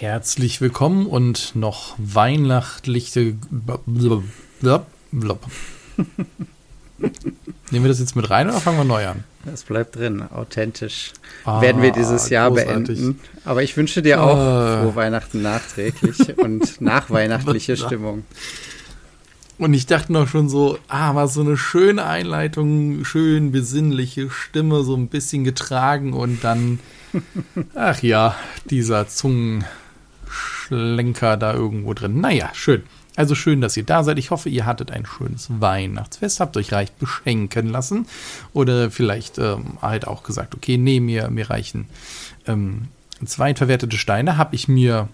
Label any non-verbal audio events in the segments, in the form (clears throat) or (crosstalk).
Herzlich willkommen und noch weihnachtliche. Blub, blub, blub. Nehmen wir das jetzt mit rein oder fangen wir neu an? Das bleibt drin, authentisch. Ah, werden wir dieses Jahr großartig. beenden. Aber ich wünsche dir auch äh. frohe Weihnachten nachträglich (laughs) und nachweihnachtliche Stimmung. Und ich dachte noch schon so, ah, war so eine schöne Einleitung, schön besinnliche Stimme, so ein bisschen getragen und dann, (laughs) ach ja, dieser Zungenschlenker da irgendwo drin. Naja, schön. Also schön, dass ihr da seid. Ich hoffe, ihr hattet ein schönes Weihnachtsfest, habt euch reich beschenken lassen oder vielleicht ähm, halt auch gesagt, okay, nee, mir, mir reichen ähm, zwei verwertete Steine. Habe ich mir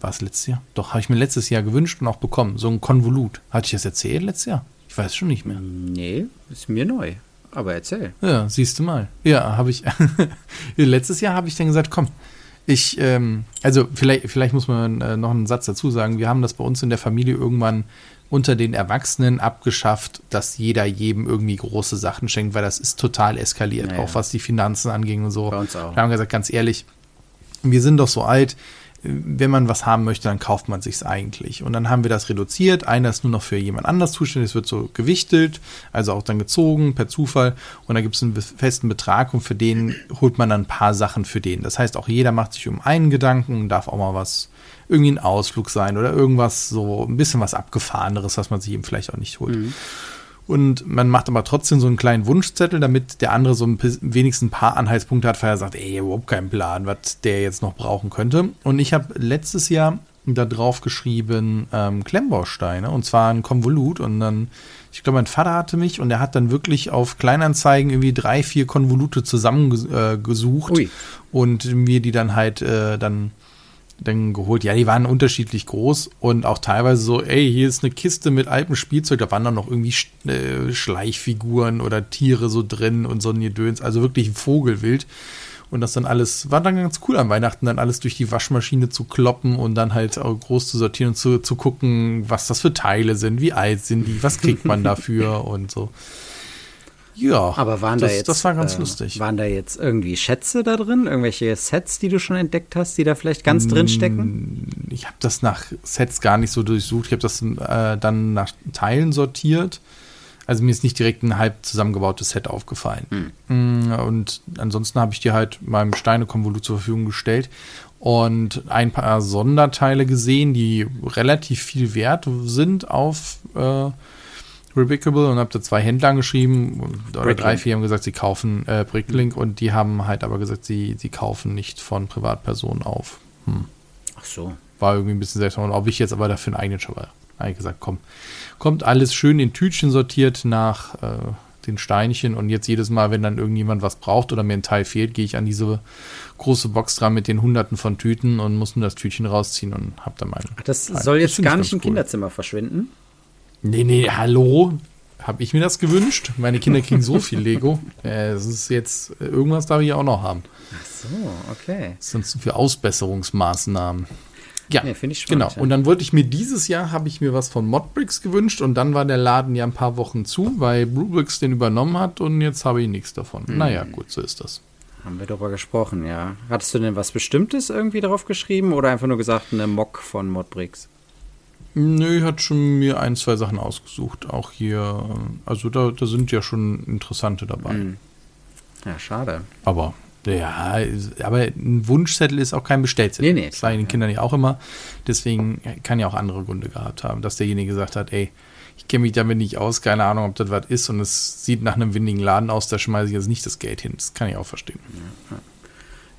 war es letztes Jahr? Doch, habe ich mir letztes Jahr gewünscht und auch bekommen. So ein Konvolut. Hatte ich das erzählt letztes Jahr? Ich weiß schon nicht mehr. Nee, ist mir neu. Aber erzähl. Ja, siehst du mal. Ja, habe ich. (laughs) letztes Jahr habe ich dann gesagt, komm, ich, ähm, also vielleicht, vielleicht muss man äh, noch einen Satz dazu sagen. Wir haben das bei uns in der Familie irgendwann unter den Erwachsenen abgeschafft, dass jeder jedem irgendwie große Sachen schenkt, weil das ist total eskaliert, naja. auch was die Finanzen anging und so. Bei uns auch. Wir haben gesagt, ganz ehrlich, wir sind doch so alt, wenn man was haben möchte, dann kauft man sich's eigentlich. Und dann haben wir das reduziert. Einer ist nur noch für jemand anders zuständig. Es wird so gewichtelt, also auch dann gezogen per Zufall. Und da gibt es einen festen Betrag und für den holt man dann ein paar Sachen für den. Das heißt, auch jeder macht sich um einen Gedanken, darf auch mal was, irgendwie ein Ausflug sein oder irgendwas so ein bisschen was Abgefahreneres, was man sich eben vielleicht auch nicht holt. Mhm. Und man macht aber trotzdem so einen kleinen Wunschzettel, damit der andere so ein, wenigstens ein paar Anhaltspunkte hat, weil er sagt, ey, überhaupt keinen Plan, was der jetzt noch brauchen könnte. Und ich habe letztes Jahr da drauf geschrieben ähm, Klemmbausteine und zwar ein Konvolut. Und dann, ich glaube, mein Vater hatte mich und er hat dann wirklich auf Kleinanzeigen irgendwie drei, vier Konvolute zusammengesucht äh, und mir die dann halt äh, dann dann geholt. Ja, die waren unterschiedlich groß und auch teilweise so, ey, hier ist eine Kiste mit altem Spielzeug, da waren dann noch irgendwie äh, Schleichfiguren oder Tiere so drin und so ein Gedöns, also wirklich Vogelwild. Und das dann alles, war dann ganz cool an Weihnachten, dann alles durch die Waschmaschine zu kloppen und dann halt auch groß zu sortieren und zu, zu gucken, was das für Teile sind, wie alt sind die, was kriegt man dafür (laughs) und so. Ja, aber waren das, da jetzt, das war ganz äh, lustig. Waren da jetzt irgendwie Schätze da drin? Irgendwelche Sets, die du schon entdeckt hast, die da vielleicht ganz drin stecken? Ich habe das nach Sets gar nicht so durchsucht. Ich habe das äh, dann nach Teilen sortiert. Also mir ist nicht direkt ein halb zusammengebautes Set aufgefallen. Hm. Und ansonsten habe ich dir halt meinem Steinekonvolut zur Verfügung gestellt und ein paar Sonderteile gesehen, die relativ viel wert sind auf äh, Revocable und habe da zwei Händler angeschrieben oder Bricklink. drei, vier haben gesagt, sie kaufen äh, Bricklink und die haben halt aber gesagt, sie, sie kaufen nicht von Privatpersonen auf. Hm. Ach so. War irgendwie ein bisschen seltsam. Und ob ich jetzt aber dafür einen eigenen Shop habe ich gesagt, komm, kommt alles schön in Tütchen sortiert nach äh, den Steinchen und jetzt jedes Mal, wenn dann irgendjemand was braucht oder mir ein Teil fehlt, gehe ich an diese große Box dran mit den hunderten von Tüten und muss nur das Tütchen rausziehen und hab dann meine. Das Teil. soll jetzt das gar nicht im cool. Kinderzimmer verschwinden? Nee, nee, hallo. Habe ich mir das gewünscht? Meine Kinder kriegen so viel Lego. (laughs) Es ist jetzt, irgendwas darf ich auch noch haben. Ach so, okay. Das sind so für Ausbesserungsmaßnahmen. Ja, nee, finde ich spannend. Genau. Und dann wollte ich mir dieses Jahr, habe ich mir was von Modbricks gewünscht und dann war der Laden ja ein paar Wochen zu, weil Brewbricks den übernommen hat und jetzt habe ich nichts davon. Mhm. Naja, gut, so ist das. Haben wir darüber gesprochen, ja. Hattest du denn was Bestimmtes irgendwie drauf geschrieben oder einfach nur gesagt, eine Mock von Modbricks? Nö, hat schon mir ein, zwei Sachen ausgesucht. Auch hier, also da, da sind ja schon interessante dabei. Hm. Ja, schade. Aber, ja, aber ein Wunschzettel ist auch kein Bestellzettel. Nee, nee. Das sagen den Kindern ja auch immer. Deswegen kann ja auch andere Gründe gehabt haben, dass derjenige gesagt hat, ey, ich kenne mich damit nicht aus, keine Ahnung, ob das was ist und es sieht nach einem windigen Laden aus, da schmeiße ich jetzt nicht das Geld hin. Das kann ich auch verstehen. Ja, ja.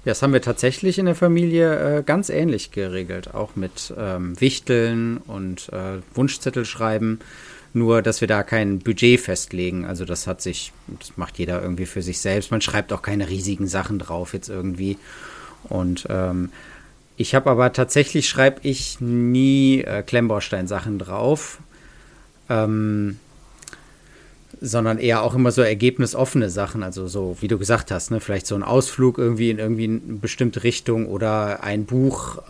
Ja, das haben wir tatsächlich in der Familie äh, ganz ähnlich geregelt, auch mit ähm, Wichteln und äh, Wunschzettel schreiben. Nur, dass wir da kein Budget festlegen. Also das hat sich, das macht jeder irgendwie für sich selbst. Man schreibt auch keine riesigen Sachen drauf jetzt irgendwie. Und ähm, ich habe aber tatsächlich schreibe ich nie äh, Klemmbaustein-Sachen drauf. Ähm, sondern eher auch immer so ergebnisoffene Sachen, also so, wie du gesagt hast, ne, vielleicht so ein Ausflug irgendwie in irgendwie eine bestimmte Richtung oder ein Buch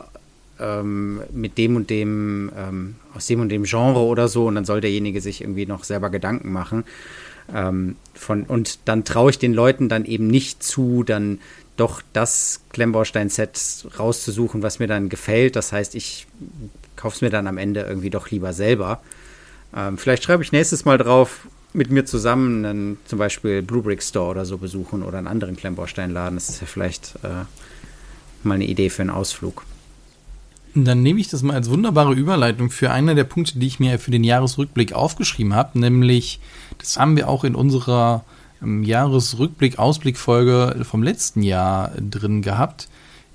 ähm, mit dem und dem, ähm, aus dem und dem Genre oder so und dann soll derjenige sich irgendwie noch selber Gedanken machen. Ähm, von, und dann traue ich den Leuten dann eben nicht zu, dann doch das Klemmbaustein-Set rauszusuchen, was mir dann gefällt. Das heißt, ich kaufe es mir dann am Ende irgendwie doch lieber selber. Ähm, vielleicht schreibe ich nächstes Mal drauf, mit mir zusammen einen, zum Beispiel Blue Brick Store oder so besuchen oder einen anderen Klemmbausteinladen. Das ist ja vielleicht äh, mal eine Idee für einen Ausflug. Dann nehme ich das mal als wunderbare Überleitung für einen der Punkte, die ich mir für den Jahresrückblick aufgeschrieben habe, nämlich, das haben wir auch in unserer Jahresrückblick-Ausblick-Folge vom letzten Jahr drin gehabt,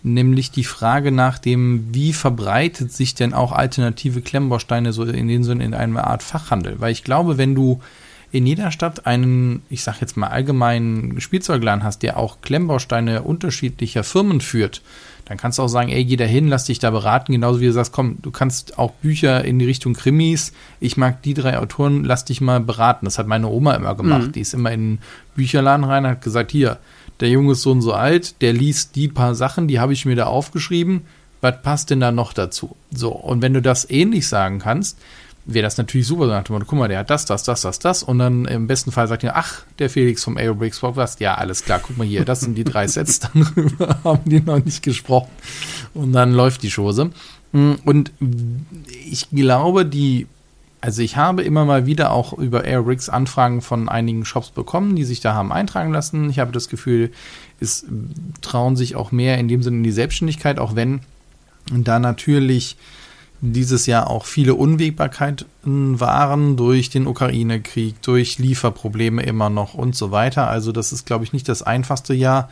nämlich die Frage nach dem, wie verbreitet sich denn auch alternative Klemmbausteine so in den Sinne in einer Art Fachhandel? Weil ich glaube, wenn du in jeder Stadt einen, ich sag jetzt mal allgemeinen Spielzeugladen hast, der auch Klemmbausteine unterschiedlicher Firmen führt, dann kannst du auch sagen, ey, geh da hin, lass dich da beraten, genauso wie du sagst, komm, du kannst auch Bücher in die Richtung Krimis, ich mag die drei Autoren, lass dich mal beraten. Das hat meine Oma immer gemacht. Mhm. Die ist immer in den Bücherladen rein, hat gesagt, hier, der Junge ist so und so alt, der liest die paar Sachen, die habe ich mir da aufgeschrieben, was passt denn da noch dazu? So, und wenn du das ähnlich sagen kannst, wäre das natürlich super. So nach guck mal, der hat das, das, das, das, das. Und dann im besten Fall sagt er, ach, der Felix vom Aerobricks Podcast. Ja, alles klar, guck mal hier, das sind die drei Sets. (laughs) Darüber haben die noch nicht gesprochen. Und dann läuft die Chose. Und ich glaube, die, also ich habe immer mal wieder auch über Aerobricks Anfragen von einigen Shops bekommen, die sich da haben eintragen lassen. Ich habe das Gefühl, es trauen sich auch mehr in dem Sinne in die Selbstständigkeit, auch wenn da natürlich dieses Jahr auch viele Unwägbarkeiten waren durch den Ukraine-Krieg, durch Lieferprobleme immer noch und so weiter. Also das ist, glaube ich, nicht das einfachste Jahr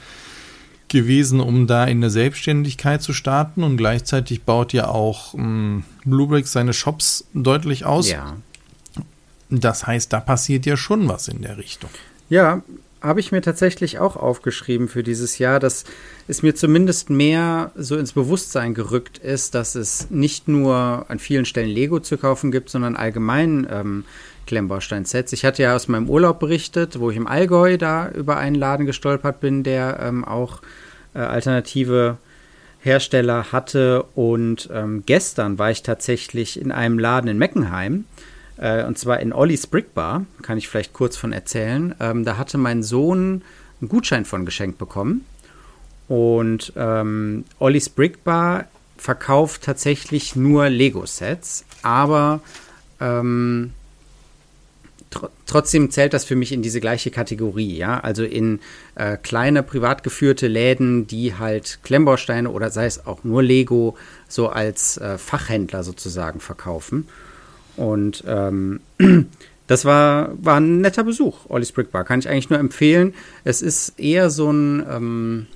gewesen, um da in eine Selbstständigkeit zu starten. Und gleichzeitig baut ja auch ähm, Bluebricks seine Shops deutlich aus. Ja. Das heißt, da passiert ja schon was in der Richtung. Ja, habe ich mir tatsächlich auch aufgeschrieben für dieses Jahr, dass es mir zumindest mehr so ins Bewusstsein gerückt ist, dass es nicht nur an vielen Stellen Lego zu kaufen gibt, sondern allgemein ähm, Klemmbaustein-Sets. Ich hatte ja aus meinem Urlaub berichtet, wo ich im Allgäu da über einen Laden gestolpert bin, der ähm, auch äh, alternative Hersteller hatte. Und ähm, gestern war ich tatsächlich in einem Laden in Meckenheim äh, und zwar in Olli's Brick Bar, kann ich vielleicht kurz von erzählen. Ähm, da hatte mein Sohn einen Gutschein von geschenkt bekommen. Und ähm, Olli's Brick Bar verkauft tatsächlich nur Lego-Sets, aber ähm, tr trotzdem zählt das für mich in diese gleiche Kategorie, ja. Also in äh, kleine privat geführte Läden, die halt Klemmbausteine oder sei es auch nur Lego so als äh, Fachhändler sozusagen verkaufen. Und ähm, (clears throat) das war, war ein netter Besuch, Olli's Brick Bar. Kann ich eigentlich nur empfehlen. Es ist eher so ein, ähm,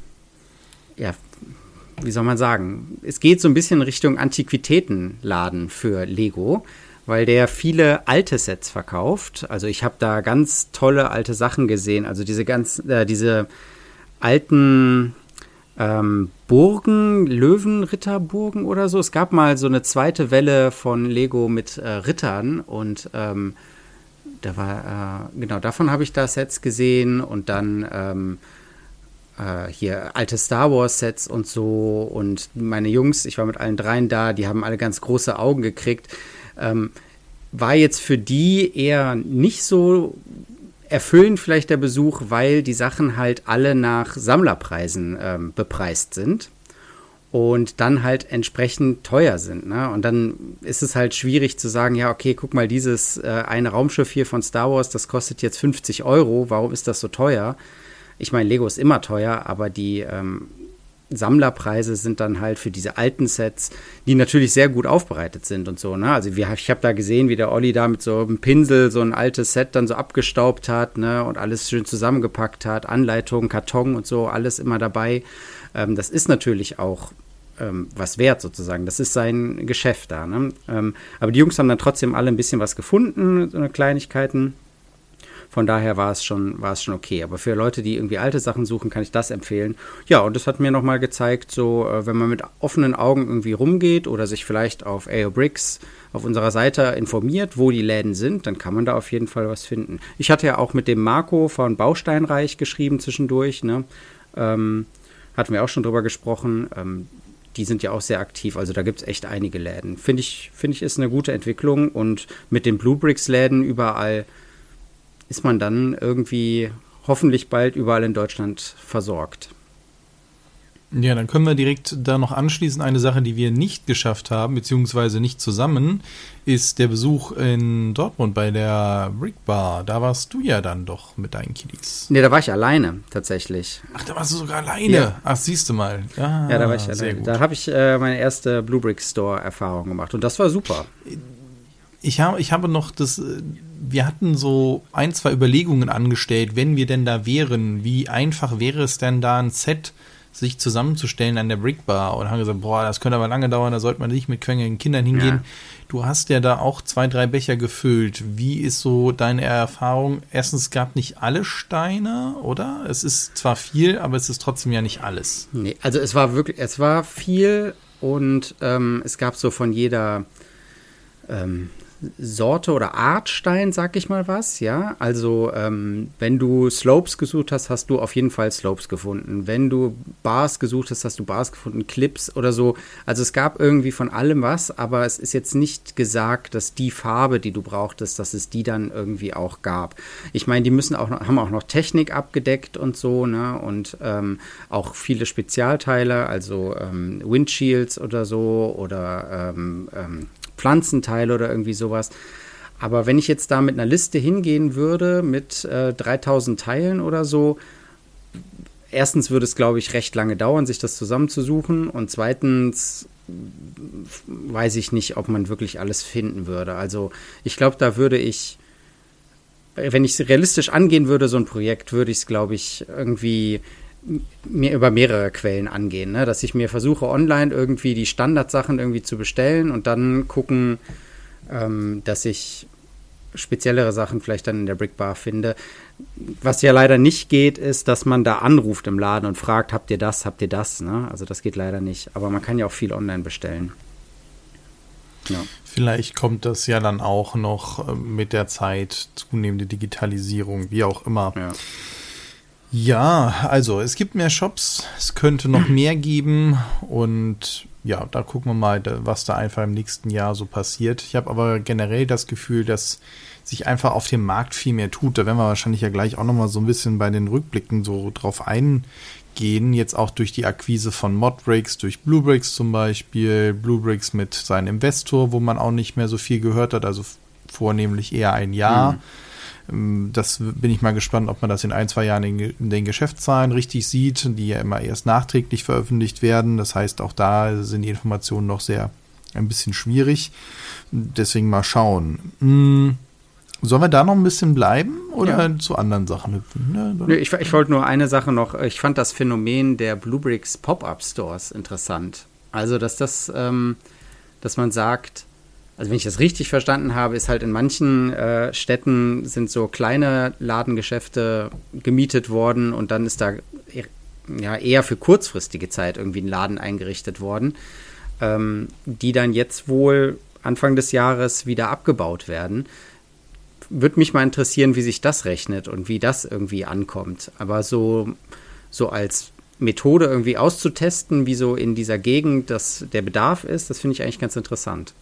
ja, wie soll man sagen? Es geht so ein bisschen Richtung Antiquitätenladen für Lego, weil der viele alte Sets verkauft. Also ich habe da ganz tolle alte Sachen gesehen. Also diese ganz, äh, diese alten ähm, Burgen, Löwenritterburgen oder so. Es gab mal so eine zweite Welle von Lego mit äh, Rittern und ähm, da war, äh, genau, davon habe ich da Sets gesehen und dann ähm, äh, hier alte Star Wars Sets und so und meine Jungs, ich war mit allen dreien da, die haben alle ganz große Augen gekriegt. Ähm, war jetzt für die eher nicht so erfüllend vielleicht der Besuch, weil die Sachen halt alle nach Sammlerpreisen ähm, bepreist sind und dann halt entsprechend teuer sind. Ne? Und dann ist es halt schwierig zu sagen, ja, okay, guck mal, dieses äh, eine Raumschiff hier von Star Wars, das kostet jetzt 50 Euro, warum ist das so teuer? Ich meine, Lego ist immer teuer, aber die ähm, Sammlerpreise sind dann halt für diese alten Sets, die natürlich sehr gut aufbereitet sind und so. Ne? Also wir, ich habe da gesehen, wie der Olli da mit so einem Pinsel so ein altes Set dann so abgestaubt hat ne? und alles schön zusammengepackt hat, Anleitungen, Karton und so, alles immer dabei. Ähm, das ist natürlich auch ähm, was wert sozusagen. Das ist sein Geschäft da. Ne? Ähm, aber die Jungs haben dann trotzdem alle ein bisschen was gefunden, so Kleinigkeiten. Von daher war es schon, war es schon okay. Aber für Leute, die irgendwie alte Sachen suchen, kann ich das empfehlen. Ja, und das hat mir nochmal gezeigt, so, äh, wenn man mit offenen Augen irgendwie rumgeht oder sich vielleicht auf AO Bricks auf unserer Seite informiert, wo die Läden sind, dann kann man da auf jeden Fall was finden. Ich hatte ja auch mit dem Marco von Bausteinreich geschrieben zwischendurch, ne? Ähm, hatten wir auch schon drüber gesprochen. Ähm, die sind ja auch sehr aktiv. Also da gibt es echt einige Läden. Finde ich, finde ich, ist eine gute Entwicklung. Und mit den Blue Bricks Läden überall ist man dann irgendwie hoffentlich bald überall in Deutschland versorgt. Ja, dann können wir direkt da noch anschließen. Eine Sache, die wir nicht geschafft haben, beziehungsweise nicht zusammen, ist der Besuch in Dortmund bei der Brick Bar. Da warst du ja dann doch mit deinen Kiddies. Nee, da war ich alleine, tatsächlich. Ach, da warst du sogar alleine. Ja. Ach, siehst du mal. Ja, ja da war ich alleine. Gut. Da habe ich äh, meine erste Blue Brick Store Erfahrung gemacht und das war super. Ich habe, ich habe noch das, wir hatten so ein, zwei Überlegungen angestellt, wenn wir denn da wären, wie einfach wäre es denn da ein Set sich zusammenzustellen an der Brick Bar und haben gesagt, boah, das könnte aber lange dauern, da sollte man nicht mit quengeligen Kindern hingehen. Ja. Du hast ja da auch zwei, drei Becher gefüllt. Wie ist so deine Erfahrung? Erstens, es gab nicht alle Steine, oder? Es ist zwar viel, aber es ist trotzdem ja nicht alles. Nee, also es war wirklich, es war viel und ähm, es gab so von jeder ähm, Sorte oder Art Stein, sag ich mal was, ja. Also ähm, wenn du Slopes gesucht hast, hast du auf jeden Fall Slopes gefunden. Wenn du Bars gesucht hast, hast du Bars gefunden, Clips oder so. Also es gab irgendwie von allem was, aber es ist jetzt nicht gesagt, dass die Farbe, die du brauchtest, dass es die dann irgendwie auch gab. Ich meine, die müssen auch noch, haben auch noch Technik abgedeckt und so, ne? Und ähm, auch viele Spezialteile, also ähm, Windshields oder so oder ähm, ähm, Pflanzenteile oder irgendwie sowas. Aber wenn ich jetzt da mit einer Liste hingehen würde, mit äh, 3000 Teilen oder so, erstens würde es, glaube ich, recht lange dauern, sich das zusammenzusuchen. Und zweitens weiß ich nicht, ob man wirklich alles finden würde. Also ich glaube, da würde ich, wenn ich es realistisch angehen würde, so ein Projekt, würde ich es, glaube ich, irgendwie mir über mehrere Quellen angehen, ne? dass ich mir versuche, online irgendwie die Standardsachen irgendwie zu bestellen und dann gucken, ähm, dass ich speziellere Sachen vielleicht dann in der Brickbar finde. Was ja leider nicht geht, ist, dass man da anruft im Laden und fragt, habt ihr das, habt ihr das? Ne? Also das geht leider nicht. Aber man kann ja auch viel online bestellen. Ja. Vielleicht kommt das ja dann auch noch äh, mit der Zeit, zunehmende Digitalisierung, wie auch immer. Ja. Ja, also es gibt mehr Shops, es könnte noch (clears throat) mehr geben und ja, da gucken wir mal, was da einfach im nächsten Jahr so passiert. Ich habe aber generell das Gefühl, dass sich einfach auf dem Markt viel mehr tut. Da werden wir wahrscheinlich ja gleich auch nochmal so ein bisschen bei den Rückblicken so drauf eingehen. Jetzt auch durch die Akquise von Modbricks, durch Bluebricks zum Beispiel. Bluebricks mit seinem Investor, wo man auch nicht mehr so viel gehört hat, also vornehmlich eher ein Jahr. Mhm das bin ich mal gespannt, ob man das in ein, zwei Jahren in, den Geschäftszahlen richtig sieht, die ja immer erst nachträglich veröffentlicht werden. Das heißt, auch da sind die Informationen noch sehr ein bisschen schwierig. Deswegen mal schauen. Hm, sollen wir da noch ein bisschen bleiben oder ja. zu anderen Sachen hüpfen? Ne, ich, ich wollte nur eine Sache noch. Ich fand das Phänomen der Bluebricks Pop-Up Stores interessant. Also, dass das, ähm, dass man sagt, also wenn ich das richtig verstanden habe, ist halt in manchen äh, Städten sind so kleine Ladengeschäfte gemietet worden und dann ist da ja eher für kurzfristige Zeit irgendwie ein Laden eingerichtet worden, ähm, die dann jetzt wohl Anfang des Jahres wieder abgebaut werden. Würde mich mal interessieren, wie sich das rechnet und wie das irgendwie ankommt. Aber so, so als Methode irgendwie auszutesten, wie so in dieser Gegend das, der Bedarf ist, das finde ich eigentlich ganz interessant.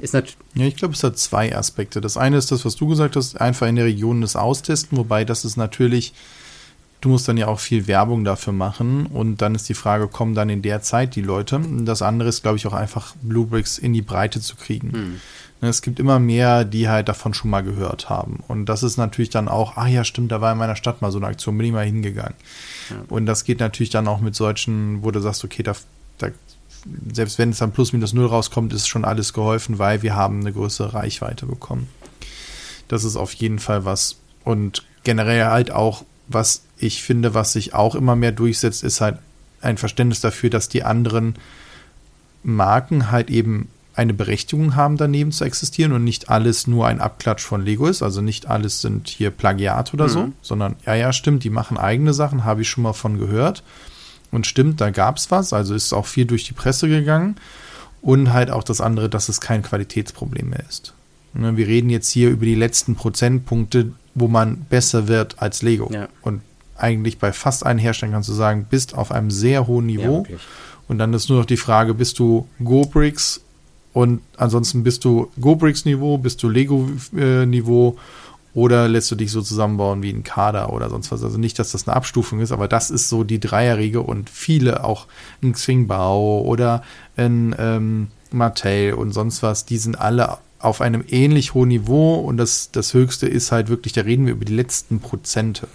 Ist ja, ich glaube, es hat zwei Aspekte. Das eine ist das, was du gesagt hast, einfach in der Region das austesten, wobei das ist natürlich, du musst dann ja auch viel Werbung dafür machen und dann ist die Frage, kommen dann in der Zeit die Leute? Das andere ist, glaube ich, auch einfach Bluebricks in die Breite zu kriegen. Mhm. Es gibt immer mehr, die halt davon schon mal gehört haben. Und das ist natürlich dann auch, ah ja, stimmt, da war in meiner Stadt mal so eine Aktion, bin ich mal hingegangen. Ja. Und das geht natürlich dann auch mit solchen, wo du sagst, okay, da, da selbst wenn es dann plus minus null rauskommt, ist schon alles geholfen, weil wir haben eine größere Reichweite bekommen. Das ist auf jeden Fall was. Und generell halt auch, was ich finde, was sich auch immer mehr durchsetzt, ist halt ein Verständnis dafür, dass die anderen Marken halt eben eine Berechtigung haben, daneben zu existieren und nicht alles nur ein Abklatsch von Lego ist. Also nicht alles sind hier Plagiat oder mhm. so, sondern ja, ja, stimmt, die machen eigene Sachen, habe ich schon mal von gehört. Und stimmt, da gab es was, also ist auch viel durch die Presse gegangen. Und halt auch das andere, dass es kein Qualitätsproblem mehr ist. Ne, wir reden jetzt hier über die letzten Prozentpunkte, wo man besser wird als Lego. Ja. Und eigentlich bei fast allen Herstellern kannst du sagen, bist auf einem sehr hohen Niveau. Ja, und dann ist nur noch die Frage, bist du GoBricks und ansonsten bist du GoBricks Niveau, bist du Lego äh, Niveau Oder lässt du dich so zusammenbauen wie ein Kader oder sonst was. Also nicht, dass das eine Abstufung ist, aber das ist so die Dreierriege und viele auch ein Xingbao oder ein ähm, Mattel und sonst was, die sind alle auf einem ähnlich hohen Niveau und das, das höchste ist halt wirklich, da reden wir über die letzten Prozente.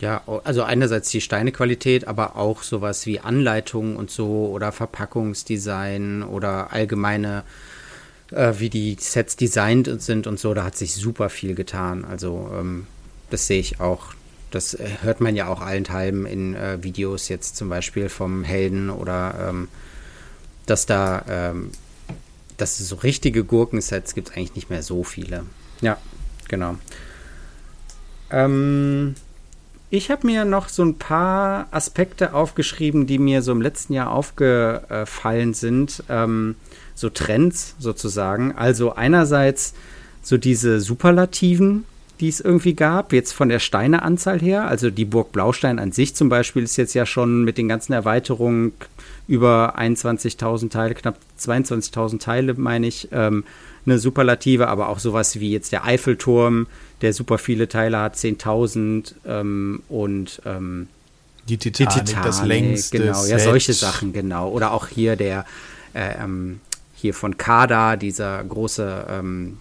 Ja, also einerseits die Steinequalität, aber auch sowas wie Anleitungen und so oder Verpackungsdesign oder allgemeine, äh, wie die Sets designt sind und so, da hat sich super viel getan. Also ähm, das sehe ich auch. Das äh, hört man ja auch allenthalben in äh, Videos jetzt zum Beispiel vom Helden oder ähm, dass da ähm, dass es so richtige Gurkensets gibt eigentlich nicht mehr so viele. Ja, genau. Ähm, ich habe mir noch so ein paar Aspekte aufgeschrieben, die mir so im letzten Jahr aufgefallen sind. Ähm, so Trends sozusagen. Also einerseits so diese Superlativen, die es irgendwie gab, jetzt von der Steineanzahl her. Also die Burg Blaustein an sich zum Beispiel ist jetzt ja schon mit den ganzen Erweiterungen über 21.000 Teile, knapp 22.000 Teile, meine ich, ähm, eine Superlative, aber auch sowas wie jetzt der Eiffelturm, der super viele Teile hat, 10.000 ähm, und ähm, die, Titanic, die Titanic, das längste. Genau, ja, solche Sachen, genau. Oder auch hier der, äh, ähm, hier von Kada, dieser große ähm,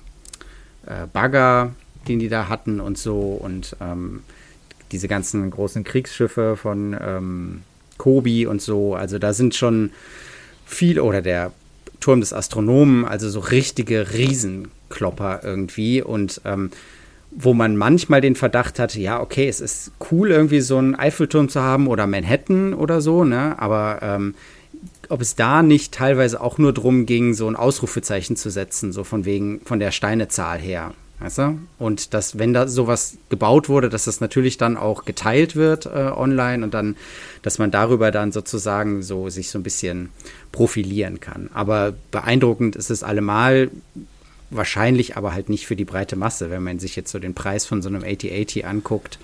äh, Bagger, den die da hatten und so und ähm, diese ganzen großen Kriegsschiffe von ähm, Kobi und so. Also da sind schon viel, oder der Turm des Astronomen, also so richtige Riesenklopper irgendwie und ähm, wo man manchmal den Verdacht hatte, ja, okay, es ist cool, irgendwie so einen Eiffelturm zu haben oder Manhattan oder so, ne? Aber ähm, ob es da nicht teilweise auch nur drum ging, so ein Ausrufezeichen zu setzen, so von wegen von der Steinezahl her. Weißt du? Und dass, wenn da sowas gebaut wurde, dass das natürlich dann auch geteilt wird äh, online und dann, dass man darüber dann sozusagen so sich so ein bisschen profilieren kann. Aber beeindruckend ist es allemal, wahrscheinlich aber halt nicht für die breite Masse, wenn man sich jetzt so den Preis von so einem 8080 anguckt.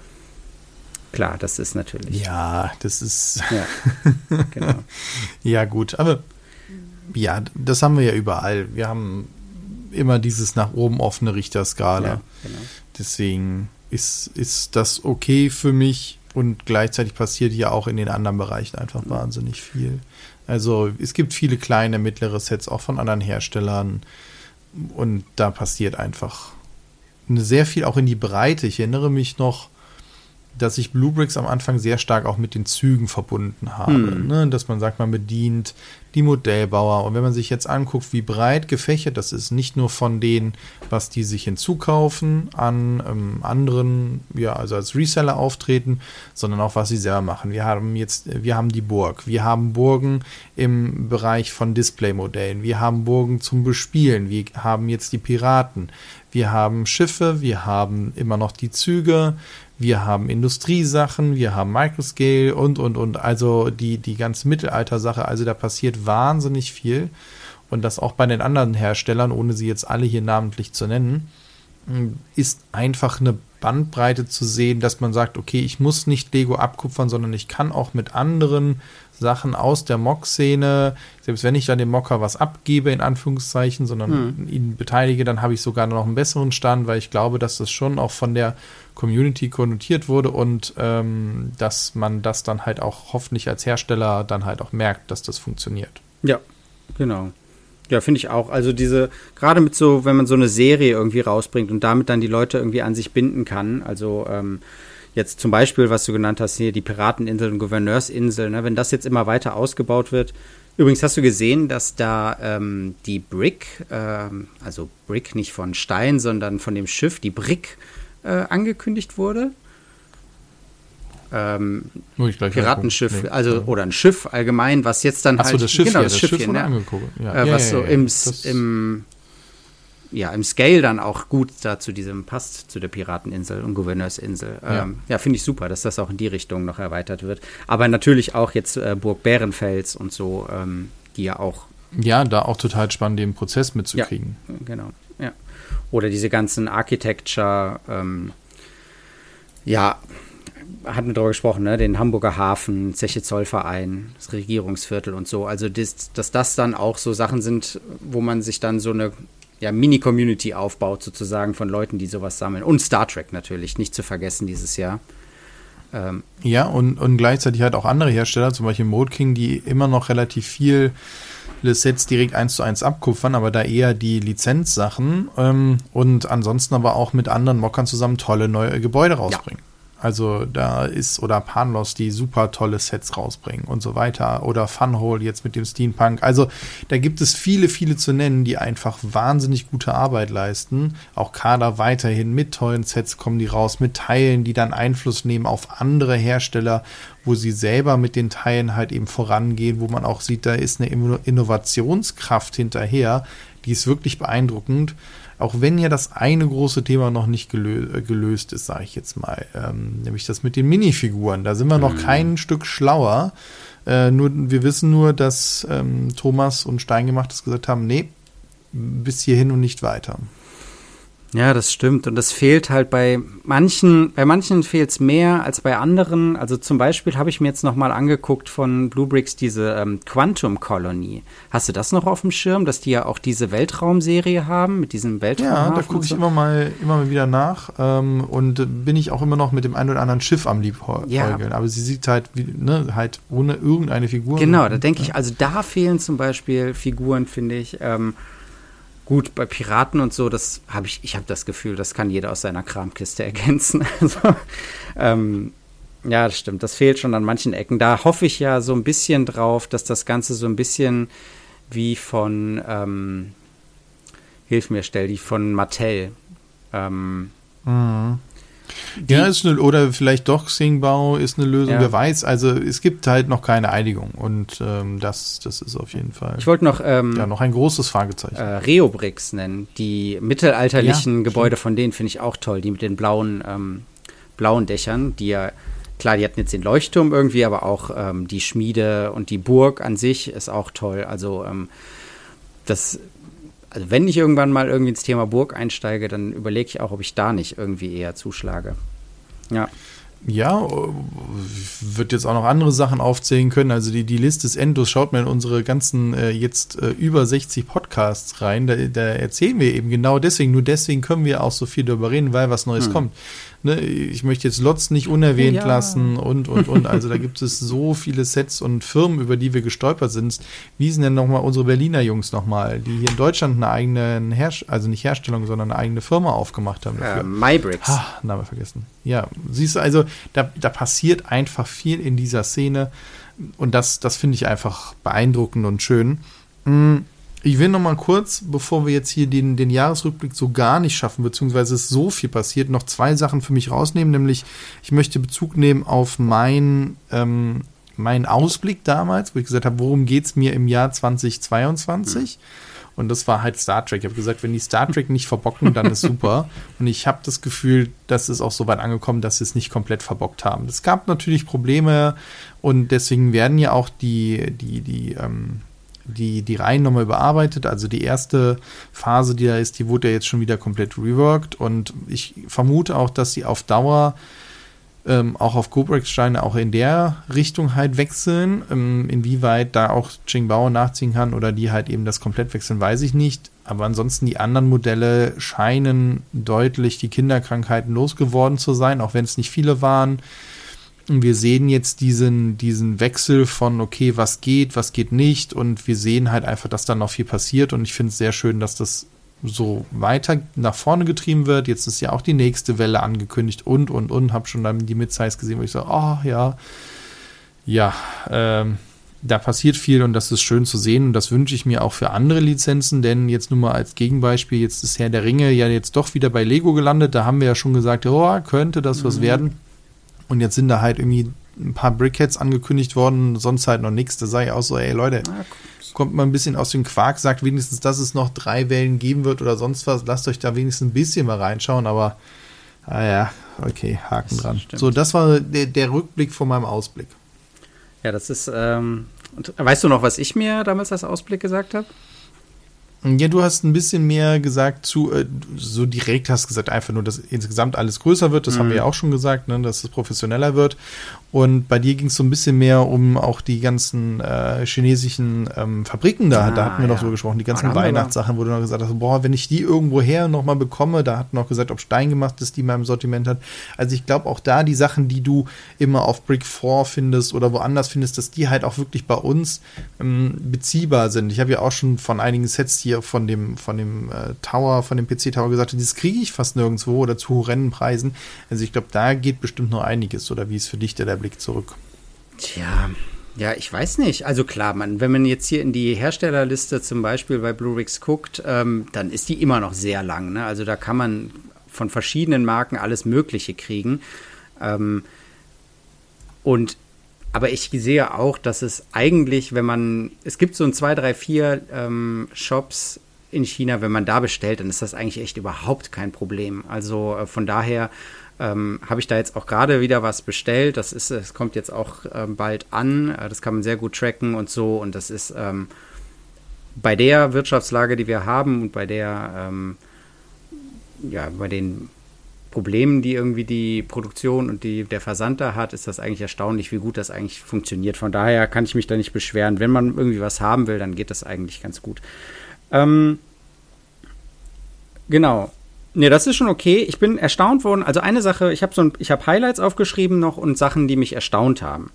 Klar, das ist natürlich. Ja, das ist. Ja, (laughs) genau. ja, gut, aber ja, das haben wir ja überall. Wir haben immer dieses nach oben offene Richterskala. Ja, genau. Deswegen ist, ist das okay für mich und gleichzeitig passiert ja auch in den anderen Bereichen einfach mhm. wahnsinnig viel. Also es gibt viele kleine, mittlere Sets auch von anderen Herstellern und da passiert einfach sehr viel auch in die Breite. Ich erinnere mich noch, dass ich Bluebricks am Anfang sehr stark auch mit den Zügen verbunden habe. Hm. Ne? Dass man sagt, man bedient die Modellbauer. Und wenn man sich jetzt anguckt, wie breit gefächert das ist, nicht nur von denen, was die sich hinzukaufen, an ähm, anderen, ja, also als Reseller auftreten, sondern auch, was sie selber machen. Wir haben jetzt, wir haben die Burg. Wir haben Burgen im Bereich von Displaymodellen. Wir haben Burgen zum Bespielen. Wir haben jetzt die Piraten. Wir haben Schiffe, wir haben immer noch die Züge, wir haben Industriesachen, wir haben Microscale und, und, und. Also die, die ganze Mittelalter-Sache. Also da passiert wahnsinnig viel. Und das auch bei den anderen Herstellern, ohne sie jetzt alle hier namentlich zu nennen, ist einfach eine Bandbreite zu sehen, dass man sagt, okay, ich muss nicht Lego abkupfern, sondern ich kann auch mit anderen Sachen aus der Mock-Szene, selbst wenn ich dann dem Mocker was abgebe, in Anführungszeichen, sondern hm. ihn beteilige, dann habe ich sogar noch einen besseren Stand, weil ich glaube, dass das schon auch von der Community konnotiert wurde und ähm, dass man das dann halt auch hoffentlich als Hersteller dann halt auch merkt, dass das funktioniert. Ja, genau. Ja, finde ich auch. Also diese, gerade mit so, wenn man so eine Serie irgendwie rausbringt und damit dann die Leute irgendwie an sich binden kann, also ähm, jetzt zum Beispiel, was du genannt hast, hier die Pirateninsel und Gouverneursinsel, ne, wenn das jetzt immer weiter ausgebaut wird. Übrigens hast du gesehen, dass da ähm, die Brick, ähm, also Brick nicht von Stein, sondern von dem Schiff, die Brick äh, angekündigt wurde. Ähm, Piratenschiff, nee, also oder ein Schiff allgemein, was jetzt dann Ach halt das Schiff, genau ja, das, das Schiff ne? ja. Äh, ja, was ja, so im, im ja im Scale dann auch gut da zu diesem passt zu der Pirateninsel und Gouverneursinsel. Ähm, ja, finde ich super, dass das auch in die Richtung noch erweitert wird. Aber natürlich auch jetzt äh, Burg Bärenfels und so, ähm, die ja auch ja, da auch total spannend, den Prozess mitzukriegen. Ja, genau, ja. Oder diese ganzen Architecture, ähm, ja, hatten wir darüber gesprochen, ne? den Hamburger Hafen, Zeche Zollverein, das Regierungsviertel und so. Also, das, dass das dann auch so Sachen sind, wo man sich dann so eine ja, Mini-Community aufbaut, sozusagen von Leuten, die sowas sammeln. Und Star Trek natürlich, nicht zu vergessen dieses Jahr. Ähm, ja, und, und gleichzeitig halt auch andere Hersteller, zum Beispiel Mode King, die immer noch relativ viel Sets direkt eins zu eins abkupfern, aber da eher die Lizenzsachen ähm, und ansonsten aber auch mit anderen Mockern zusammen tolle neue Gebäude rausbringen. Ja. Also da ist, oder Panlos, die super tolle Sets rausbringen und so weiter. Oder Funhole jetzt mit dem Steampunk. Also da gibt es viele, viele zu nennen, die einfach wahnsinnig gute Arbeit leisten. Auch Kader weiterhin mit tollen Sets kommen die raus, mit Teilen, die dann Einfluss nehmen auf andere Hersteller, wo sie selber mit den Teilen halt eben vorangehen, wo man auch sieht, da ist eine Innovationskraft hinterher, die ist wirklich beeindruckend. Auch wenn ja das eine große Thema noch nicht gelö äh, gelöst ist, sage ich jetzt mal, ähm, nämlich das mit den Minifiguren. Da sind wir noch mhm. kein Stück schlauer. Äh, nur, wir wissen nur, dass ähm, Thomas und Steingemachtes gesagt haben, nee, bis hierhin und nicht weiter. Ja, das stimmt. Und das fehlt halt bei manchen, bei manchen fehlt es mehr als bei anderen. Also zum Beispiel habe ich mir jetzt nochmal angeguckt von Bluebricks diese ähm, Quantum Colony. Hast du das noch auf dem Schirm, dass die ja auch diese Weltraumserie haben mit diesem Weltraum? Ja, da gucke ich so? immer mal immer mal wieder nach. Ähm, und bin ich auch immer noch mit dem einen oder anderen Schiff am Liebhäugeln. Ja. Aber sie sieht halt, wie, ne, halt ohne irgendeine Figur. Genau, da denke ich, also da fehlen zum Beispiel Figuren, finde ich. Ähm, Gut, bei Piraten und so, das habe ich, ich habe das Gefühl, das kann jeder aus seiner Kramkiste (laughs) ergänzen. Also, ähm, ja, das stimmt. Das fehlt schon an manchen Ecken. Da hoffe ich ja so ein bisschen drauf, dass das Ganze so ein bisschen wie von, ähm, hilf mir, stell die von Mattel. Ähm, mhm. Ja, ist eine, oder vielleicht doch Xingbao ist eine Lösung, ja. wer weiß. Also es gibt halt noch keine Einigung und ähm, das, das ist auf jeden Fall. Ich wollte noch, ähm, ja, noch ein großes Fragezeichen. Äh, Reobricks nennen. Die mittelalterlichen ja, Gebäude stimmt. von denen finde ich auch toll, die mit den blauen, ähm, blauen Dächern, die ja Klar, die hatten jetzt den Leuchtturm irgendwie, aber auch ähm, die Schmiede und die Burg an sich ist auch toll. Also ähm, das also wenn ich irgendwann mal irgendwie ins Thema Burg einsteige, dann überlege ich auch, ob ich da nicht irgendwie eher zuschlage. Ja. Ja, wird jetzt auch noch andere Sachen aufzählen können. Also die, die Liste ist endlos. Schaut mal in unsere ganzen äh, jetzt äh, über 60 Podcasts rein. Da, da, erzählen wir eben genau deswegen. Nur deswegen können wir auch so viel darüber reden, weil was Neues hm. kommt ne, ich möchte jetzt Lotz nicht unerwähnt ja. lassen und, und, und. Also da gibt es so viele Sets und Firmen, über die wir gestolpert sind. Wie sind denn nochmal unsere Berliner Jungs nochmal, die hier in Deutschland eine eigene, Herst also nicht Herstellung, sondern eine eigene Firma aufgemacht haben dafür? Äh, MyBricks. Ha, Name vergessen. Ja, siehst du, also da, da passiert einfach viel in dieser Szene und das, das finde ich einfach beeindruckend und schön. Mhm. Ich will noch mal kurz, bevor wir jetzt hier den, den Jahresrückblick so gar nicht schaffen, beziehungsweise es so viel passiert, noch zwei Sachen für mich rausnehmen. Nämlich, ich möchte Bezug nehmen auf mein, ähm, meinen Ausblick damals, wo ich gesagt habe, worum geht es mir im Jahr 2022? Mhm. Und das war halt Star Trek. Ich habe gesagt, wenn die Star Trek nicht verbocken, dann ist super. (laughs) Und ich habe das Gefühl, dass es auch so weit angekommen, dass sie es nicht komplett verbockt haben. Es gab natürlich Probleme und deswegen werden ja auch die, die, die, ähm, die, die Reihen nochmal überarbeitet. Also die erste Phase, die da ist, die wurde ja jetzt schon wieder komplett reworked und ich vermute auch, dass sie auf Dauer ähm, auch auf Gobrek-Steine auch in der Richtung halt wechseln. Ähm, inwieweit da auch Qingbao nachziehen kann oder die halt eben das komplett wechseln, weiß ich nicht. Aber ansonsten die anderen Modelle scheinen deutlich die Kinderkrankheiten losgeworden zu sein, auch wenn es nicht viele waren. Und wir sehen jetzt diesen, diesen Wechsel von, okay, was geht, was geht nicht. Und wir sehen halt einfach, dass da noch viel passiert. Und ich finde es sehr schön, dass das so weiter nach vorne getrieben wird. Jetzt ist ja auch die nächste Welle angekündigt und, und, und. Hab schon dann die Midsize gesehen, wo ich so, oh ja, ja, ähm, da passiert viel und das ist schön zu sehen und das wünsche ich mir auch für andere Lizenzen, denn jetzt nur mal als Gegenbeispiel, jetzt ist Herr der Ringe ja jetzt doch wieder bei Lego gelandet, da haben wir ja schon gesagt, oh, könnte das mhm. was werden. Und jetzt sind da halt irgendwie ein paar Brickheads angekündigt worden, sonst halt noch nichts. Da sage ich auch so, ey Leute, kommt mal ein bisschen aus dem Quark, sagt wenigstens, dass es noch drei Wellen geben wird oder sonst was. Lasst euch da wenigstens ein bisschen mal reinschauen, aber ah ja, okay, Haken das dran. Stimmt. So, das war der, der, Rückblick von meinem Ausblick. Ja, das ist, ähm, weißt du noch, was ich mir damals als Ausblick gesagt habe? Ja, du hast ein bisschen mehr gesagt zu, äh, so direkt hast gesagt einfach nur, dass insgesamt alles größer wird. Das mhm. haben wir ja auch schon gesagt, ne, dass es professioneller wird. Und bei dir ging es so ein bisschen mehr um auch die ganzen äh, chinesischen ähm, Fabriken da. Ah, da hatten wir ja. noch so gesprochen, die ganzen Weihnachtssachen, wo du noch gesagt hast, boah, wenn ich die irgendwo her nochmal bekomme, da hatten wir noch gesagt, ob Stein gemacht ist, die mal im Sortiment hat. Also ich glaube auch da die Sachen, die du immer auf Brick 4 findest oder woanders findest, dass die halt auch wirklich bei uns ähm, beziehbar sind. Ich habe ja auch schon von einigen Sets hier von dem, von dem äh, Tower, von dem PC-Tower gesagt, das kriege ich fast nirgendwo oder zu horrenden Preisen. Also ich glaube, da geht bestimmt noch einiges. Oder wie ist für dich der, Blick zurück? Tja, ja, ich weiß nicht. Also klar, man, wenn man jetzt hier in die Herstellerliste zum Beispiel bei Blu-rays guckt, ähm, dann ist die immer noch sehr lang. Ne? Also da kann man von verschiedenen Marken alles Mögliche kriegen. Ähm, und aber ich sehe auch, dass es eigentlich, wenn man, es gibt so ein 2, 3, 4 ähm, Shops in China, wenn man da bestellt, dann ist das eigentlich echt überhaupt kein Problem. Also äh, von daher ähm, habe ich da jetzt auch gerade wieder was bestellt. Das ist, es kommt jetzt auch ähm, bald an. Äh, das kann man sehr gut tracken und so. Und das ist ähm, bei der Wirtschaftslage, die wir haben und bei der, ähm, ja, bei den Problemen, die irgendwie die Produktion und die, der Versand da hat, ist das eigentlich erstaunlich, wie gut das eigentlich funktioniert. Von daher kann ich mich da nicht beschweren. Wenn man irgendwie was haben will, dann geht das eigentlich ganz gut. Ähm, genau. Ne, das ist schon okay. Ich bin erstaunt worden. Also eine Sache, ich habe so ein, Highlights aufgeschrieben noch und Sachen, die mich erstaunt haben.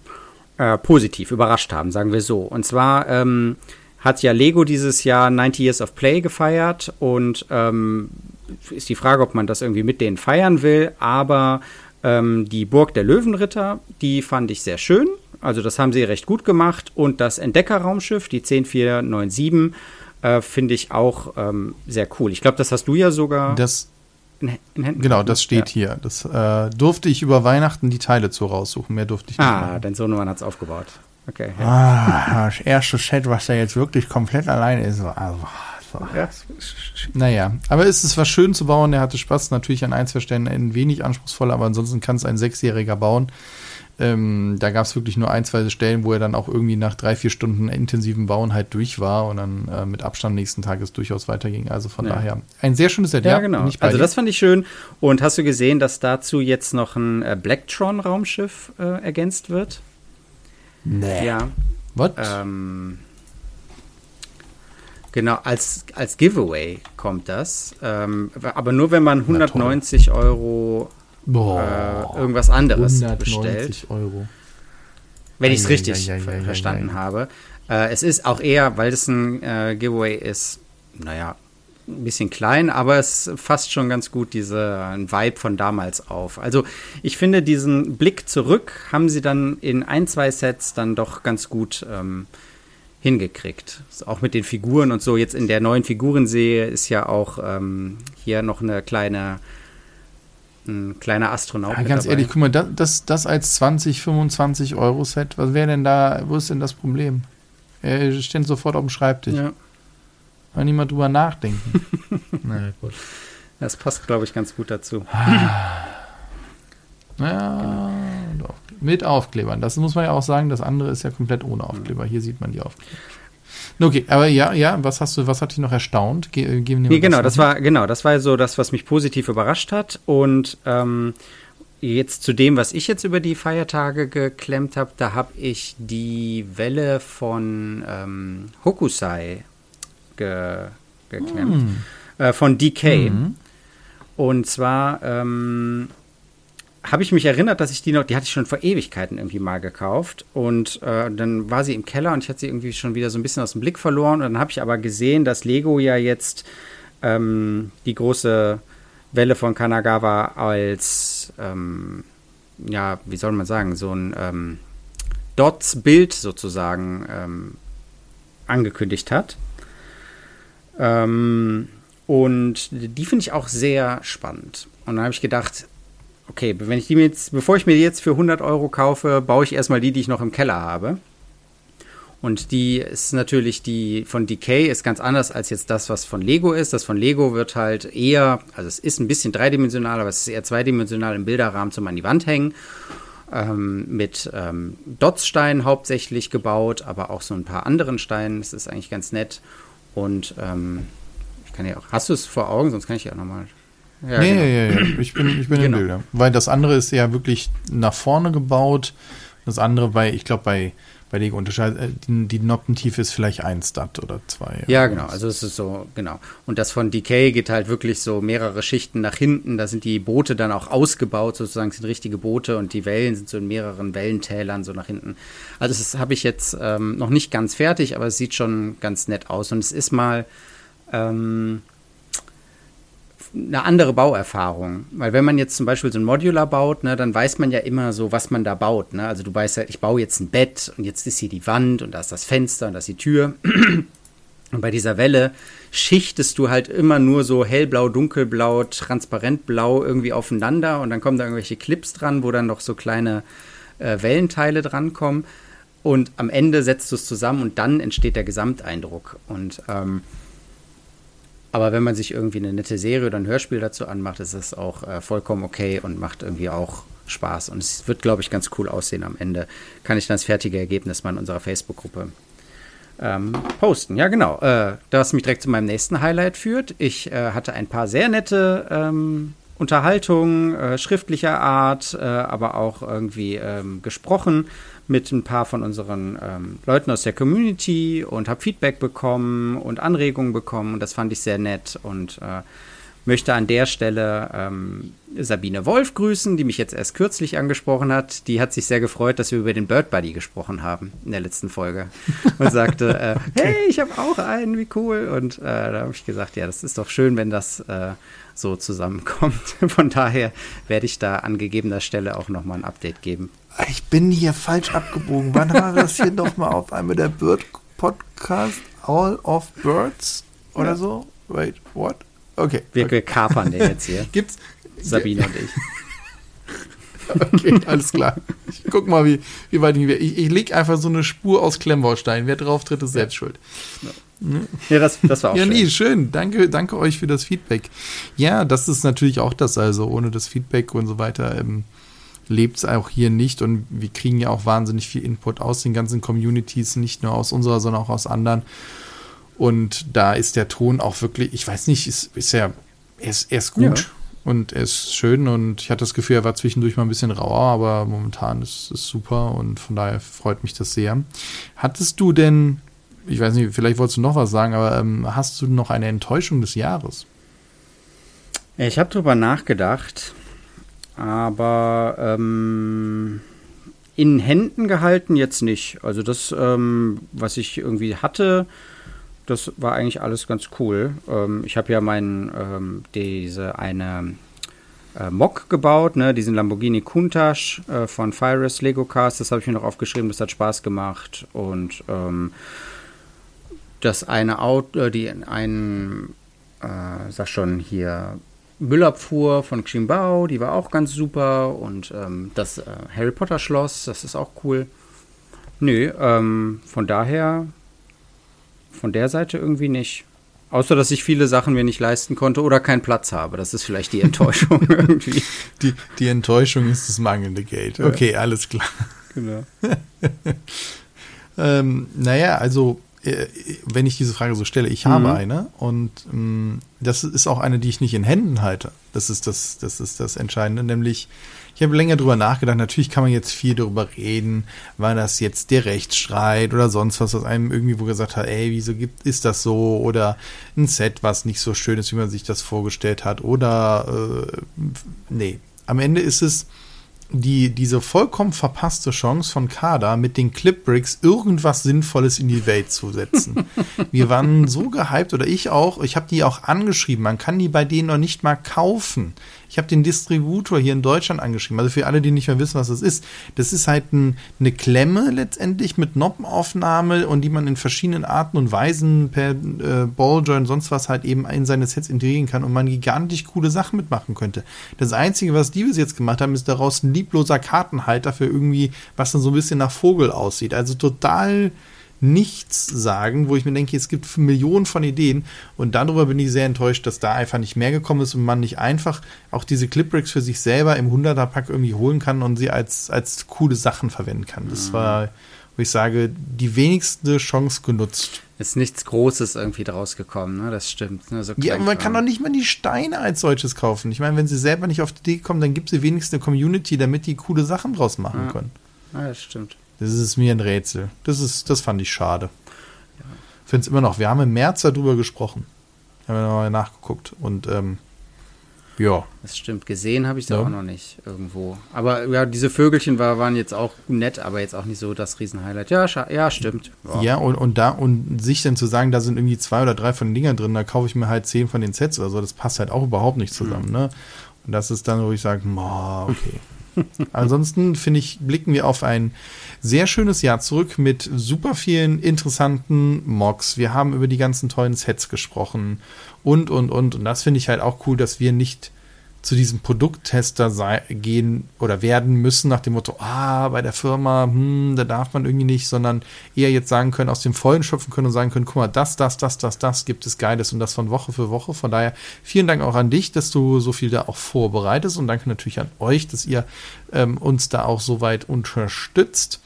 Äh, positiv, überrascht haben, sagen wir so. Und zwar ähm, hat ja Lego dieses Jahr 90 Years of Play gefeiert und ähm, ist die Frage, ob man das irgendwie mit denen feiern will. Aber ähm, die Burg der Löwenritter, die fand ich sehr schön. Also das haben sie recht gut gemacht. Und das Entdeckerraumschiff, die 10497, äh, finde ich auch ähm, sehr cool. Ich glaube, das hast du ja sogar. Das. Genau, das steht ja. hier. Das äh, durfte ich über Weihnachten die Teile zu raussuchen. Mehr durfte ich nicht. Ah, machen. dein Sohnemann hat es aufgebaut. Okay. Ja. Ah, das erste Set, was da jetzt wirklich komplett alleine ist. Also, so. ja. Naja, aber es ist was schön zu bauen. Er hatte Spaß. Natürlich an ein, zwei Stellen ein wenig anspruchsvoller, aber ansonsten kann es ein Sechsjähriger bauen. Ähm, da gab es wirklich nur ein, zwei Stellen, wo er dann auch irgendwie nach drei, vier Stunden intensiven Bauen halt durch war und dann äh, mit Abstand nächsten Tages durchaus weiterging. Also von ja. daher ein sehr schönes Set. Ja, ja genau. Also das fand ich schön. Und hast du gesehen, dass dazu jetzt noch ein äh, Blacktron-Raumschiff äh, ergänzt wird? Nee. Ja. Was? Ähm, Genau, als, als Giveaway kommt das. Ähm, aber nur wenn man 190 Euro Boah, äh, irgendwas anderes 190 bestellt. Euro. Wenn ich es richtig ja, ja, ja, verstanden habe. Äh, es ist auch eher, weil es ein äh, Giveaway ist, naja, ein bisschen klein, aber es fasst schon ganz gut diesen Vibe von damals auf. Also ich finde, diesen Blick zurück haben sie dann in ein, zwei Sets dann doch ganz gut ähm, hingekriegt. Auch mit den Figuren und so. Jetzt in der neuen Figurenserie ist ja auch ähm, hier noch eine kleine ein kleiner Astronaut. Ja, ganz ehrlich, guck mal, das, das, das als 20, 25 Euro Set, was wäre denn da, wo ist denn das Problem? Er steht sofort auf dem Schreibtisch. Ja. Mal niemand drüber nachdenken. (laughs) naja, gut. Das passt, glaube ich, ganz gut dazu. naja, genau. mit Aufklebern. Das muss man ja auch sagen, das andere ist ja komplett ohne Aufkleber. Hier sieht man die Aufkleber. Okay, aber ja, ja, was hast du, was hat dich noch erstaunt? Ge äh, nee, genau, das war, genau, das war so das, was mich positiv überrascht hat. Und ähm, jetzt zu dem, was ich jetzt über die Feiertage geklemmt habe, da habe ich die Welle von ähm, Hokusai ge geklemmt. Mm. Äh, von DK. Mm. Und zwar ähm, habe ich mich erinnert, dass ich die noch, die hatte ich schon vor Ewigkeiten irgendwie mal gekauft. Und äh, dann war sie im Keller und ich hatte sie irgendwie schon wieder so ein bisschen aus dem Blick verloren. Und dann habe ich aber gesehen, dass Lego ja jetzt ähm, die große Welle von Kanagawa als, ähm, ja, wie soll man sagen, so ein ähm, Dots-Bild sozusagen ähm, angekündigt hat. Ähm, und die finde ich auch sehr spannend. Und dann habe ich gedacht, okay, wenn ich die mir jetzt, bevor ich mir jetzt für 100 Euro kaufe, baue ich erstmal die, die ich noch im Keller habe. Und die ist natürlich, die von Decay ist ganz anders als jetzt das, was von Lego ist. Das von Lego wird halt eher, also es ist ein bisschen dreidimensional, aber es ist eher zweidimensional im Bilderrahmen zum an die Wand hängen. Ähm, mit ähm, Dotssteinen hauptsächlich gebaut, aber auch so ein paar anderen Steinen. Das ist eigentlich ganz nett. Und ähm, ich kann ja auch. Hast du es vor Augen? Sonst kann ich ja nochmal. Ja, nee, genau. ja, ja, ich bin, ich bin genau. im Bilder. Weil das andere ist ja wirklich nach vorne gebaut. Das andere bei, ich glaube, bei bei Lego unterscheidet. Äh, die, die Noppentiefe ist vielleicht ein Stud oder zwei. Ja, genau. Also es ist so, genau. Und das von Decay geht halt wirklich so mehrere Schichten nach hinten. Da sind die Boote dann auch ausgebaut, sozusagen sind richtige Boote und die Wellen sind so in mehreren Wellentälern so nach hinten. Also das habe ich jetzt ähm, noch nicht ganz fertig, aber es sieht schon ganz nett aus. Und es ist mal ähm, eine andere Bauerfahrung. Weil wenn man jetzt zum Beispiel so ein Modular baut, ne, dann weiß man ja immer so, was man da baut. Ne? Also du weißt ja, ich baue jetzt ein Bett und jetzt ist hier die Wand und da ist das Fenster und da ist die Tür. Und bei dieser Welle schichtest du halt immer nur so hellblau, dunkelblau, transparentblau irgendwie aufeinander und dann kommen da irgendwelche Clips dran, wo dann noch so kleine äh, Wellenteile drankommen. Und am Ende setzt du es zusammen und dann entsteht der Gesamteindruck. Und ähm, aber wenn man sich irgendwie eine nette Serie oder ein Hörspiel dazu anmacht, ist das auch äh, vollkommen okay und macht irgendwie auch Spaß. Und es wird, glaube ich, ganz cool aussehen am Ende. Kann ich dann das fertige Ergebnis mal in unserer Facebook-Gruppe ähm, posten. Ja, genau. Äh, das mich direkt zu meinem nächsten Highlight führt. Ich äh, hatte ein paar sehr nette ähm, Unterhaltungen, äh, schriftlicher Art, äh, aber auch irgendwie ähm, gesprochen mit ein paar von unseren ähm, Leuten aus der Community und habe Feedback bekommen und Anregungen bekommen und das fand ich sehr nett und äh, möchte an der Stelle ähm, Sabine Wolf grüßen, die mich jetzt erst kürzlich angesprochen hat. Die hat sich sehr gefreut, dass wir über den Bird Buddy gesprochen haben in der letzten Folge (laughs) und sagte, äh, okay. hey, ich habe auch einen, wie cool. Und äh, da habe ich gesagt, ja, das ist doch schön, wenn das äh, so zusammenkommt. (laughs) Von daher werde ich da an gegebener Stelle auch nochmal ein Update geben. Ich bin hier falsch abgebogen. Wann war das hier nochmal auf einmal der Bird Podcast? All of Birds oder ja. so? Wait, what? Okay. Wir, okay. kapern den jetzt hier. (laughs) Gibt's? Sabine und ich. (laughs) Okay, alles klar. Ich guck mal, wie, wie weit ich, ich, ich leg einfach so eine Spur aus Klemmbaustein. Wer drauf tritt, ist selbst schuld. Ja, das, das war auch ja, schön. Ja, nee, schön. Danke, danke euch für das Feedback. Ja, das ist natürlich auch das, also ohne das Feedback und so weiter ähm, lebt es auch hier nicht und wir kriegen ja auch wahnsinnig viel Input aus den ganzen Communities, nicht nur aus unserer, sondern auch aus anderen. Und da ist der Ton auch wirklich, ich weiß nicht, ist, ist ja, er ist, er ist gut. Ja. Und er ist schön und ich hatte das Gefühl, er war zwischendurch mal ein bisschen rauer, aber momentan ist es super und von daher freut mich das sehr. Hattest du denn, ich weiß nicht, vielleicht wolltest du noch was sagen, aber ähm, hast du noch eine Enttäuschung des Jahres? Ich habe drüber nachgedacht, aber ähm, in Händen gehalten jetzt nicht. Also das, ähm, was ich irgendwie hatte, das war eigentlich alles ganz cool. Ähm, ich habe ja meinen, ähm, diese eine äh, Mock gebaut, ne, diesen Lamborghini Countach äh, von Fires Lego Cars, das habe ich mir noch aufgeschrieben, das hat Spaß gemacht und ähm, das eine Auto, äh, die einen, äh, sag schon hier, Müllabfuhr von Ximbao, die war auch ganz super und ähm, das äh, Harry Potter Schloss, das ist auch cool. Nö, ähm, von daher von der Seite irgendwie nicht. Außer, dass ich viele Sachen mir nicht leisten konnte oder keinen Platz habe. Das ist vielleicht die Enttäuschung (laughs) irgendwie. Die, die Enttäuschung ist das mangelnde Geld. Okay, ja. alles klar. Genau. (laughs) ähm, naja, also, äh, wenn ich diese Frage so stelle, ich habe mhm. eine und ähm, das ist auch eine, die ich nicht in Händen halte. Das ist das, das ist das Entscheidende, nämlich ich habe länger drüber nachgedacht. Natürlich kann man jetzt viel darüber reden. War das jetzt der Rechtsstreit oder sonst was, was einem irgendwie wo gesagt hat, ey, wieso gibt, ist das so? Oder ein Set, was nicht so schön ist, wie man sich das vorgestellt hat. Oder, äh, nee. Am Ende ist es, die, diese vollkommen verpasste Chance von Kada mit den Clipbricks irgendwas Sinnvolles in die Welt zu setzen. (laughs) Wir waren so gehypt oder ich auch. Ich habe die auch angeschrieben. Man kann die bei denen noch nicht mal kaufen. Ich habe den Distributor hier in Deutschland angeschrieben. Also für alle, die nicht mehr wissen, was das ist. Das ist halt ein, eine Klemme letztendlich mit Noppenaufnahme und die man in verschiedenen Arten und Weisen per äh, Balljoint sonst was halt eben in seine Sets integrieren kann und man gigantisch coole Sachen mitmachen könnte. Das Einzige, was die bis jetzt gemacht haben, ist daraus ein liebloser Kartenhalter für irgendwie, was dann so ein bisschen nach Vogel aussieht. Also total nichts sagen, wo ich mir denke, es gibt Millionen von Ideen und darüber bin ich sehr enttäuscht, dass da einfach nicht mehr gekommen ist und man nicht einfach auch diese Clipbricks für sich selber im 100er-Pack irgendwie holen kann und sie als, als coole Sachen verwenden kann. Das mhm. war wo ich sage, die wenigste Chance genutzt. Ist nichts Großes irgendwie draus gekommen, ne? Das stimmt. Ne? So ja, man kann doch nicht mal die Steine als solches kaufen. Ich meine, wenn sie selber nicht auf die Idee kommen, dann gibt sie wenigstens eine Community, damit die coole Sachen draus machen ja. können. Ja, das stimmt. Das ist mir ein Rätsel. Das, ist, das fand ich schade. Ja. Finde es immer noch. Wir haben im März darüber gesprochen. Haben wir nochmal nachgeguckt. Und ähm, ja. Das stimmt. Gesehen habe ich da ja. auch noch nicht irgendwo. Aber ja, diese Vögelchen war, waren jetzt auch nett, aber jetzt auch nicht so das Riesenhighlight. Ja, ja stimmt. Ja, ja und, und da und sich dann zu sagen, da sind irgendwie zwei oder drei von den Dingern drin, da kaufe ich mir halt zehn von den Sets oder so, das passt halt auch überhaupt nicht zusammen. Mhm. Ne? Und das ist dann, wo ich sage, okay. (laughs) Ansonsten finde ich, blicken wir auf ein sehr schönes Jahr zurück mit super vielen interessanten Mocks. Wir haben über die ganzen tollen Sets gesprochen und, und, und. Und das finde ich halt auch cool, dass wir nicht zu diesem Produkttester sei, gehen oder werden müssen nach dem Motto, ah, bei der Firma, hm, da darf man irgendwie nicht, sondern eher jetzt sagen können, aus dem Vollen schöpfen können und sagen können, guck mal, das, das, das, das, das gibt es Geiles und das von Woche für Woche. Von daher vielen Dank auch an dich, dass du so viel da auch vorbereitest und danke natürlich an euch, dass ihr ähm, uns da auch so weit unterstützt.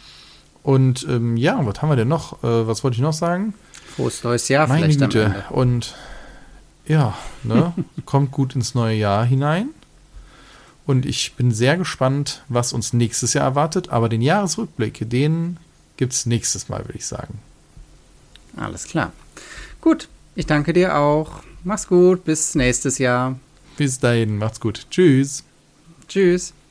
Und ähm, ja, was haben wir denn noch? Äh, was wollte ich noch sagen? Frohes neues Jahr Meine vielleicht Güte. Und ja, ne, (laughs) kommt gut ins neue Jahr hinein. Und ich bin sehr gespannt, was uns nächstes Jahr erwartet. Aber den Jahresrückblick, den gibt es nächstes Mal, würde ich sagen. Alles klar. Gut, ich danke dir auch. Mach's gut, bis nächstes Jahr. Bis dahin, macht's gut. Tschüss. Tschüss.